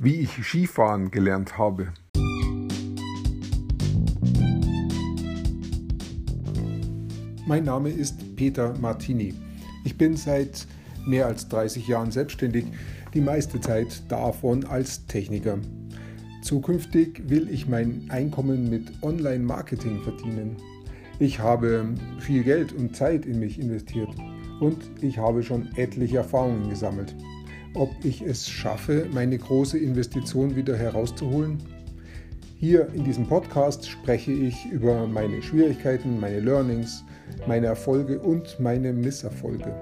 wie ich Skifahren gelernt habe. Mein Name ist Peter Martini. Ich bin seit mehr als 30 Jahren selbstständig, die meiste Zeit davon als Techniker. Zukünftig will ich mein Einkommen mit Online-Marketing verdienen. Ich habe viel Geld und Zeit in mich investiert und ich habe schon etliche Erfahrungen gesammelt ob ich es schaffe, meine große Investition wieder herauszuholen? Hier in diesem Podcast spreche ich über meine Schwierigkeiten, meine Learnings, meine Erfolge und meine Misserfolge.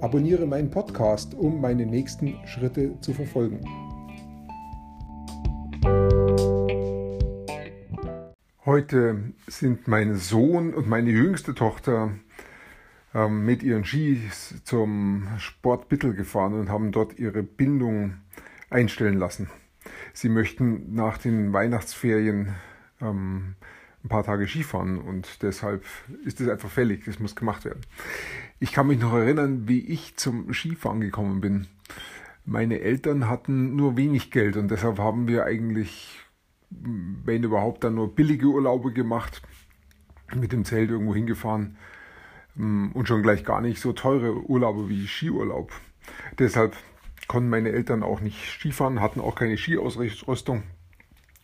Abonniere meinen Podcast, um meine nächsten Schritte zu verfolgen. Heute sind mein Sohn und meine jüngste Tochter ähm, mit ihren Skis zum Sport Bittel gefahren und haben dort ihre Bindung einstellen lassen. Sie möchten nach den Weihnachtsferien ähm, ein paar Tage Skifahren und deshalb ist es einfach fällig, das muss gemacht werden. Ich kann mich noch erinnern, wie ich zum Skifahren gekommen bin. Meine Eltern hatten nur wenig Geld und deshalb haben wir eigentlich, wenn überhaupt, dann nur billige Urlaube gemacht, mit dem Zelt irgendwo hingefahren und schon gleich gar nicht so teure Urlaube wie Skiurlaub. Deshalb konnten meine Eltern auch nicht Skifahren, hatten auch keine Skiausrüstung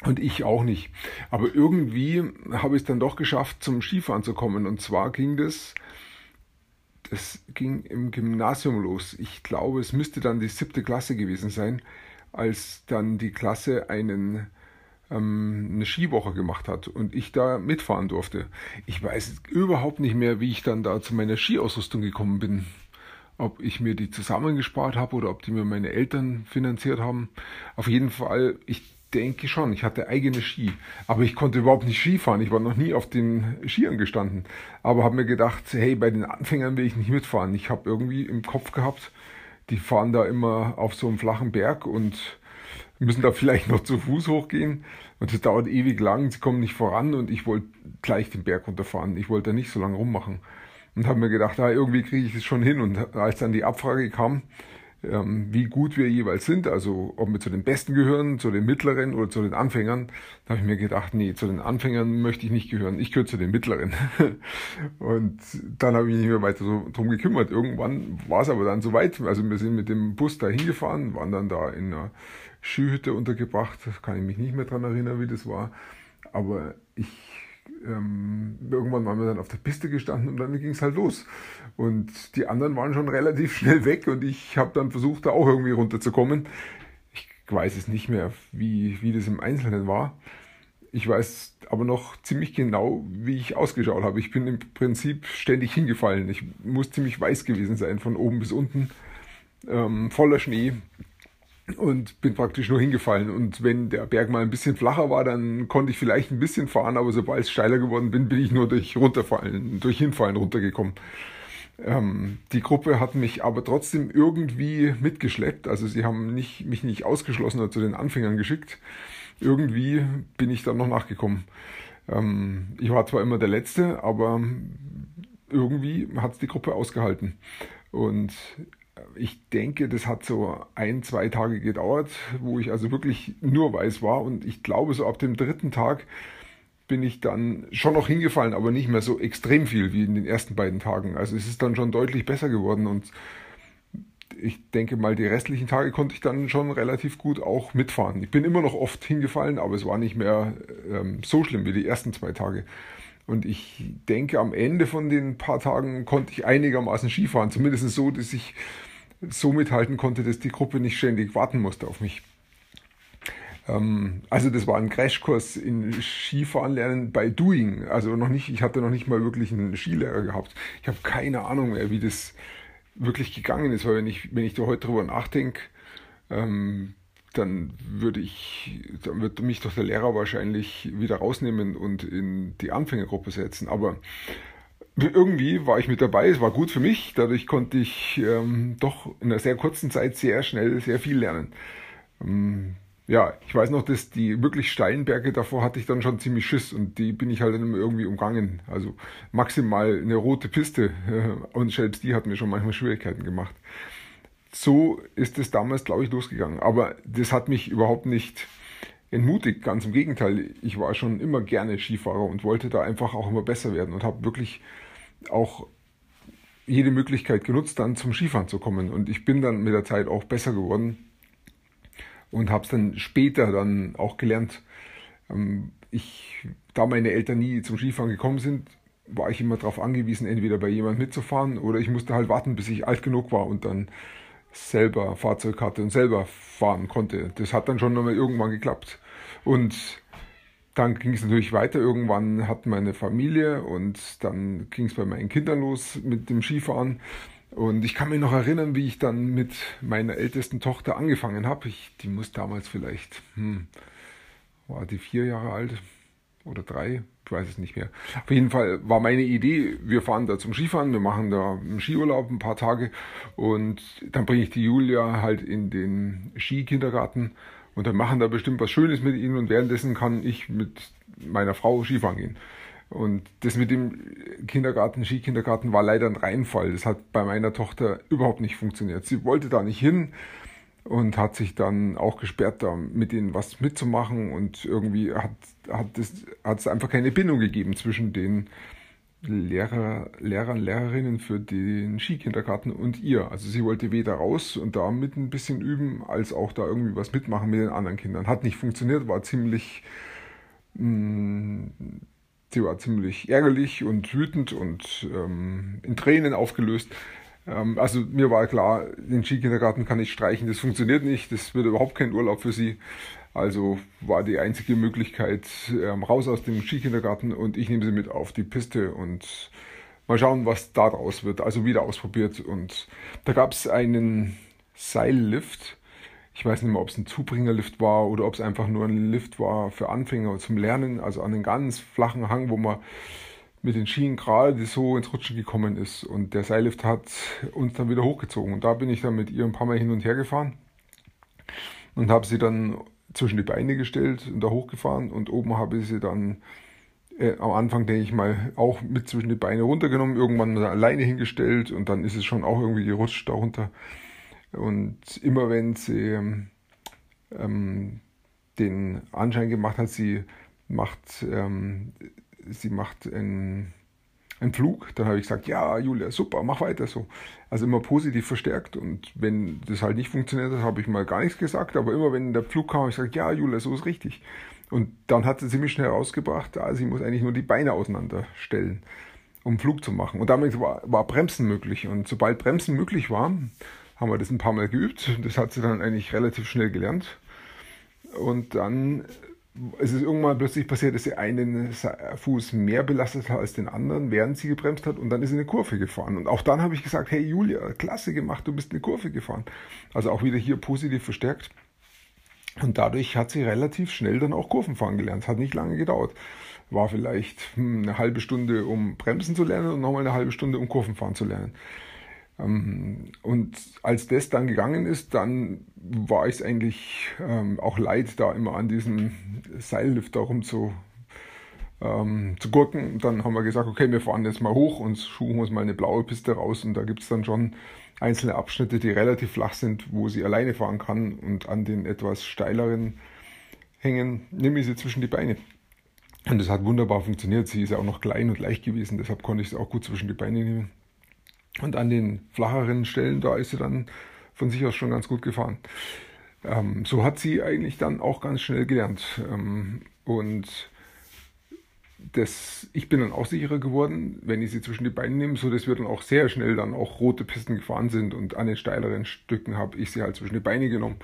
und ich auch nicht. Aber irgendwie habe ich es dann doch geschafft, zum Skifahren zu kommen. Und zwar ging das, das ging im Gymnasium los. Ich glaube, es müsste dann die siebte Klasse gewesen sein, als dann die Klasse einen ähm, eine Skiwoche gemacht hat und ich da mitfahren durfte. Ich weiß überhaupt nicht mehr, wie ich dann da zu meiner Skiausrüstung gekommen bin. Ob ich mir die zusammengespart habe oder ob die mir meine Eltern finanziert haben. Auf jeden Fall, ich denke schon, ich hatte eigene Ski. Aber ich konnte überhaupt nicht Skifahren. Ich war noch nie auf den Skiern gestanden. Aber habe mir gedacht, hey, bei den Anfängern will ich nicht mitfahren. Ich habe irgendwie im Kopf gehabt, die fahren da immer auf so einem flachen Berg und müssen da vielleicht noch zu Fuß hochgehen und es dauert ewig lang, sie kommen nicht voran und ich wollte gleich den Berg runterfahren. Ich wollte da nicht so lange rummachen und habe mir gedacht, ah, irgendwie kriege ich es schon hin. Und als dann die Abfrage kam, wie gut wir jeweils sind, also ob wir zu den Besten gehören, zu den Mittleren oder zu den Anfängern, da habe ich mir gedacht, nee, zu den Anfängern möchte ich nicht gehören, ich gehöre zu den Mittleren. und dann habe ich mich nicht mehr weiter so drum gekümmert. Irgendwann war es aber dann soweit, also wir sind mit dem Bus da hingefahren, waren dann da in einer Skihütte untergebracht, kann ich mich nicht mehr dran erinnern, wie das war, aber ich ähm, irgendwann waren wir dann auf der Piste gestanden und dann ging es halt los. Und die anderen waren schon relativ schnell weg und ich habe dann versucht, da auch irgendwie runterzukommen. Ich weiß es nicht mehr, wie, wie das im Einzelnen war. Ich weiß aber noch ziemlich genau, wie ich ausgeschaut habe. Ich bin im Prinzip ständig hingefallen. Ich muss ziemlich weiß gewesen sein, von oben bis unten, ähm, voller Schnee und bin praktisch nur hingefallen. Und wenn der Berg mal ein bisschen flacher war, dann konnte ich vielleicht ein bisschen fahren, aber sobald es steiler geworden bin, bin ich nur durch runterfallen, durch Hinfallen runtergekommen. Ähm, die Gruppe hat mich aber trotzdem irgendwie mitgeschleppt. Also sie haben nicht, mich nicht ausgeschlossen oder zu den Anfängern geschickt. Irgendwie bin ich dann noch nachgekommen. Ähm, ich war zwar immer der Letzte, aber irgendwie hat es die Gruppe ausgehalten. Und ich denke, das hat so ein, zwei Tage gedauert, wo ich also wirklich nur weiß war. Und ich glaube, so ab dem dritten Tag bin ich dann schon noch hingefallen, aber nicht mehr so extrem viel wie in den ersten beiden Tagen. Also es ist dann schon deutlich besser geworden und ich denke mal, die restlichen Tage konnte ich dann schon relativ gut auch mitfahren. Ich bin immer noch oft hingefallen, aber es war nicht mehr ähm, so schlimm wie die ersten zwei Tage. Und ich denke, am Ende von den paar Tagen konnte ich einigermaßen Skifahren. Zumindest so, dass ich so mithalten konnte, dass die Gruppe nicht ständig warten musste auf mich. Ähm, also das war ein Crashkurs in Skifahren lernen bei Doing. Also noch nicht, ich hatte noch nicht mal wirklich einen Skilehrer gehabt. Ich habe keine Ahnung mehr, wie das wirklich gegangen ist, weil wenn ich, wenn ich da heute drüber nachdenke, ähm, dann würde ich, dann wird mich doch der Lehrer wahrscheinlich wieder rausnehmen und in die Anfängergruppe setzen. Aber irgendwie war ich mit dabei, es war gut für mich, dadurch konnte ich ähm, doch in einer sehr kurzen Zeit sehr schnell sehr viel lernen. Ähm, ja, ich weiß noch, dass die wirklich steilen Berge davor hatte ich dann schon ziemlich Schiss und die bin ich halt dann immer irgendwie umgangen. Also maximal eine rote Piste und selbst die hat mir schon manchmal Schwierigkeiten gemacht. so ist es damals, glaube ich, losgegangen. Aber das hat mich überhaupt nicht entmutigt, ganz im Gegenteil. Ich war schon immer gerne Skifahrer und wollte da einfach auch immer besser werden und habe wirklich auch jede Möglichkeit genutzt, dann zum Skifahren zu kommen. Und ich bin dann mit der Zeit auch besser geworden und habe es dann später dann auch gelernt. Ähm, ich, da meine Eltern nie zum Skifahren gekommen sind, war ich immer darauf angewiesen, entweder bei jemandem mitzufahren oder ich musste halt warten, bis ich alt genug war und dann selber Fahrzeug hatte und selber fahren konnte. Das hat dann schon nochmal irgendwann geklappt. Und dann ging es natürlich weiter. Irgendwann hatten wir eine Familie und dann ging es bei meinen Kindern los mit dem Skifahren. Und ich kann mich noch erinnern, wie ich dann mit meiner ältesten Tochter angefangen habe. Die muss damals vielleicht, hm, war die vier Jahre alt oder drei, ich weiß es nicht mehr. Auf jeden Fall war meine Idee, wir fahren da zum Skifahren, wir machen da einen Skiurlaub ein paar Tage und dann bringe ich die Julia halt in den Skikindergarten und dann machen da bestimmt was Schönes mit ihnen und währenddessen kann ich mit meiner Frau Skifahren gehen. Und das mit dem Kindergarten, Skikindergarten war leider ein Reinfall. Das hat bei meiner Tochter überhaupt nicht funktioniert. Sie wollte da nicht hin und hat sich dann auch gesperrt, da mit denen was mitzumachen und irgendwie hat, es, hat es einfach keine Bindung gegeben zwischen den Lehrer, Lehrern, Lehrerinnen für den Skikindergarten und ihr. Also sie wollte weder raus und da mit ein bisschen üben, als auch da irgendwie was mitmachen mit den anderen Kindern. Hat nicht funktioniert, war ziemlich, mh, mm, sie war ziemlich ärgerlich und wütend und ähm, in Tränen aufgelöst. Ähm, also mir war klar, den Skikindergarten kann ich streichen, das funktioniert nicht, das wird überhaupt kein Urlaub für sie. Also war die einzige Möglichkeit ähm, raus aus dem Skikindergarten und ich nehme sie mit auf die Piste und mal schauen, was da draus wird. Also wieder ausprobiert und da gab es einen Seillift. Ich weiß nicht mehr, ob es ein Zubringerlift war oder ob es einfach nur ein Lift war für Anfänger zum Lernen, also an einen ganz flachen Hang, wo man mit den Schienen gerade so ins Rutschen gekommen ist. Und der Seillift hat uns dann wieder hochgezogen. Und da bin ich dann mit ihr ein paar Mal hin und her gefahren und habe sie dann zwischen die Beine gestellt und da hochgefahren. Und oben habe ich sie dann äh, am Anfang, denke ich mal, auch mit zwischen die Beine runtergenommen, irgendwann alleine hingestellt und dann ist es schon auch irgendwie gerutscht darunter. Und immer wenn sie ähm, den Anschein gemacht hat, sie macht ähm, sie macht einen, einen Flug. Dann habe ich gesagt, ja, Julia, super, mach weiter so. Also immer positiv verstärkt. Und wenn das halt nicht funktioniert hat, habe ich mal gar nichts gesagt. Aber immer wenn der Flug kam, habe ich gesagt, ja, Julia, so ist richtig. Und dann hat sie ziemlich schnell herausgebracht, ah, sie muss eigentlich nur die Beine auseinanderstellen, um Flug zu machen. Und damit war, war Bremsen möglich. Und sobald Bremsen möglich war, haben wir das ein paar Mal geübt. Das hat sie dann eigentlich relativ schnell gelernt. Und dann es ist irgendwann plötzlich passiert, dass sie einen Fuß mehr belastet hat als den anderen, während sie gebremst hat und dann ist sie eine Kurve gefahren. Und auch dann habe ich gesagt, hey Julia, klasse gemacht, du bist eine Kurve gefahren. Also auch wieder hier positiv verstärkt. Und dadurch hat sie relativ schnell dann auch Kurven fahren gelernt. Es hat nicht lange gedauert. War vielleicht hm, eine halbe Stunde, um Bremsen zu lernen und nochmal eine halbe Stunde, um Kurven fahren zu lernen. Ähm, und als das dann gegangen ist, dann war ich es eigentlich ähm, auch leid, da immer an diesem Seillift darum zu, ähm, zu gurken. Dann haben wir gesagt, okay, wir fahren jetzt mal hoch und suchen uns mal eine blaue Piste raus. Und da gibt es dann schon einzelne Abschnitte, die relativ flach sind, wo sie alleine fahren kann. Und an den etwas steileren hängen, nehme ich sie zwischen die Beine. Und das hat wunderbar funktioniert. Sie ist ja auch noch klein und leicht gewesen, deshalb konnte ich sie auch gut zwischen die Beine nehmen. Und an den flacheren Stellen, da ist sie dann von sich aus schon ganz gut gefahren. Ähm, so hat sie eigentlich dann auch ganz schnell gelernt. Ähm, und das, ich bin dann auch sicherer geworden, wenn ich sie zwischen die Beine nehme, so dass wir dann auch sehr schnell dann auch rote Pisten gefahren sind und an den steileren Stücken habe ich sie halt zwischen die Beine genommen.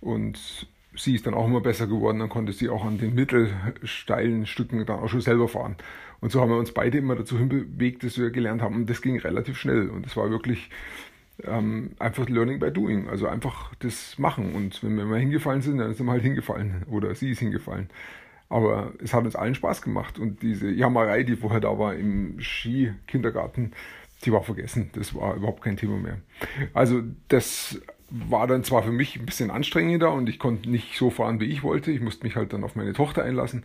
Und sie ist dann auch immer besser geworden, dann konnte sie auch an den mittelsteilen Stücken dann auch schon selber fahren. Und so haben wir uns beide immer dazu hinbewegt, dass wir gelernt haben. Und das ging relativ schnell. Und es war wirklich ähm, einfach Learning by Doing. Also einfach das machen. Und wenn wir mal hingefallen sind, dann sind wir halt hingefallen. Oder sie ist hingefallen. Aber es hat uns allen Spaß gemacht. Und diese Jammerei, die vorher da war im Skikindergarten, die war vergessen. Das war überhaupt kein Thema mehr. Also das war dann zwar für mich ein bisschen anstrengender und ich konnte nicht so fahren, wie ich wollte. Ich musste mich halt dann auf meine Tochter einlassen.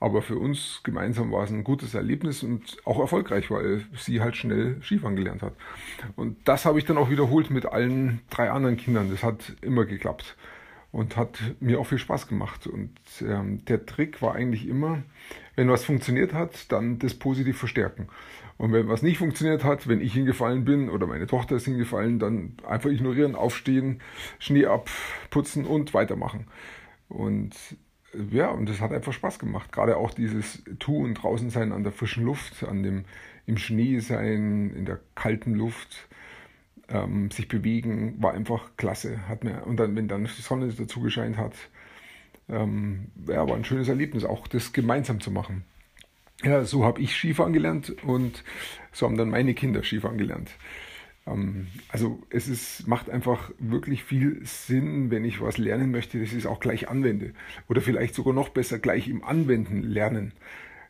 Aber für uns gemeinsam war es ein gutes Erlebnis und auch erfolgreich, weil sie halt schnell Skifahren gelernt hat. Und das habe ich dann auch wiederholt mit allen drei anderen Kindern. Das hat immer geklappt und hat mir auch viel Spaß gemacht. Und ähm, der Trick war eigentlich immer, wenn was funktioniert hat, dann das positiv verstärken. Und wenn was nicht funktioniert hat, wenn ich hingefallen bin oder meine Tochter ist hingefallen, dann einfach ignorieren, aufstehen, Schnee abputzen und weitermachen. Und ja, und das hat einfach Spaß gemacht. Gerade auch dieses Tun draußen sein an der frischen Luft, an dem im Schnee sein, in der kalten Luft ähm, sich bewegen, war einfach klasse. Hat mir, und dann, wenn dann die Sonne dazu gescheint hat, ähm, ja, war ein schönes Erlebnis, auch das gemeinsam zu machen. Ja, so habe ich Skifahren gelernt und so haben dann meine Kinder Skifahren gelernt. Ähm, also es ist, macht einfach wirklich viel Sinn, wenn ich was lernen möchte, dass ich es auch gleich anwende. Oder vielleicht sogar noch besser gleich im Anwenden lernen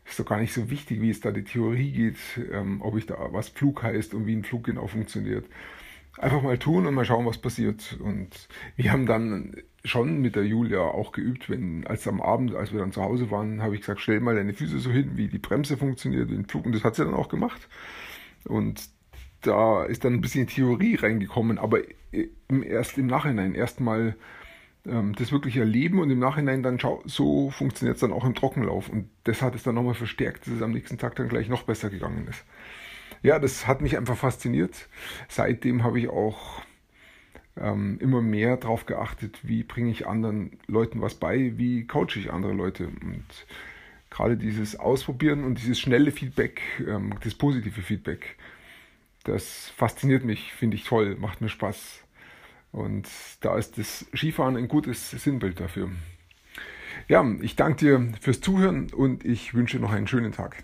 ist doch gar nicht so wichtig, wie es da die Theorie geht, ähm, ob ich da was Flug heißt und wie ein Flug genau funktioniert einfach mal tun und mal schauen, was passiert. Und wir haben dann schon mit der Julia auch geübt, wenn, als am Abend, als wir dann zu Hause waren, habe ich gesagt, stell mal deine Füße so hin, wie die Bremse funktioniert, den Flug. Und das hat sie dann auch gemacht. Und da ist dann ein bisschen Theorie reingekommen, aber erst im Nachhinein, erstmal ähm, das wirklich erleben und im Nachhinein dann schau, so funktioniert es dann auch im Trockenlauf. Und das hat es dann nochmal verstärkt, dass es am nächsten Tag dann gleich noch besser gegangen ist ja, das hat mich einfach fasziniert. Seitdem habe ich auch ähm, immer mehr darauf geachtet, wie bringe ich anderen Leuten was bei, wie coache ich andere Leute. Und gerade dieses Ausprobieren und dieses schnelle Feedback, ähm, das positive Feedback, das fasziniert mich, finde ich toll, macht mir Spaß. Und da ist das Skifahren ein gutes Sinnbild dafür. Ja, ich danke dir fürs Zuhören und ich wünsche noch einen schönen Tag.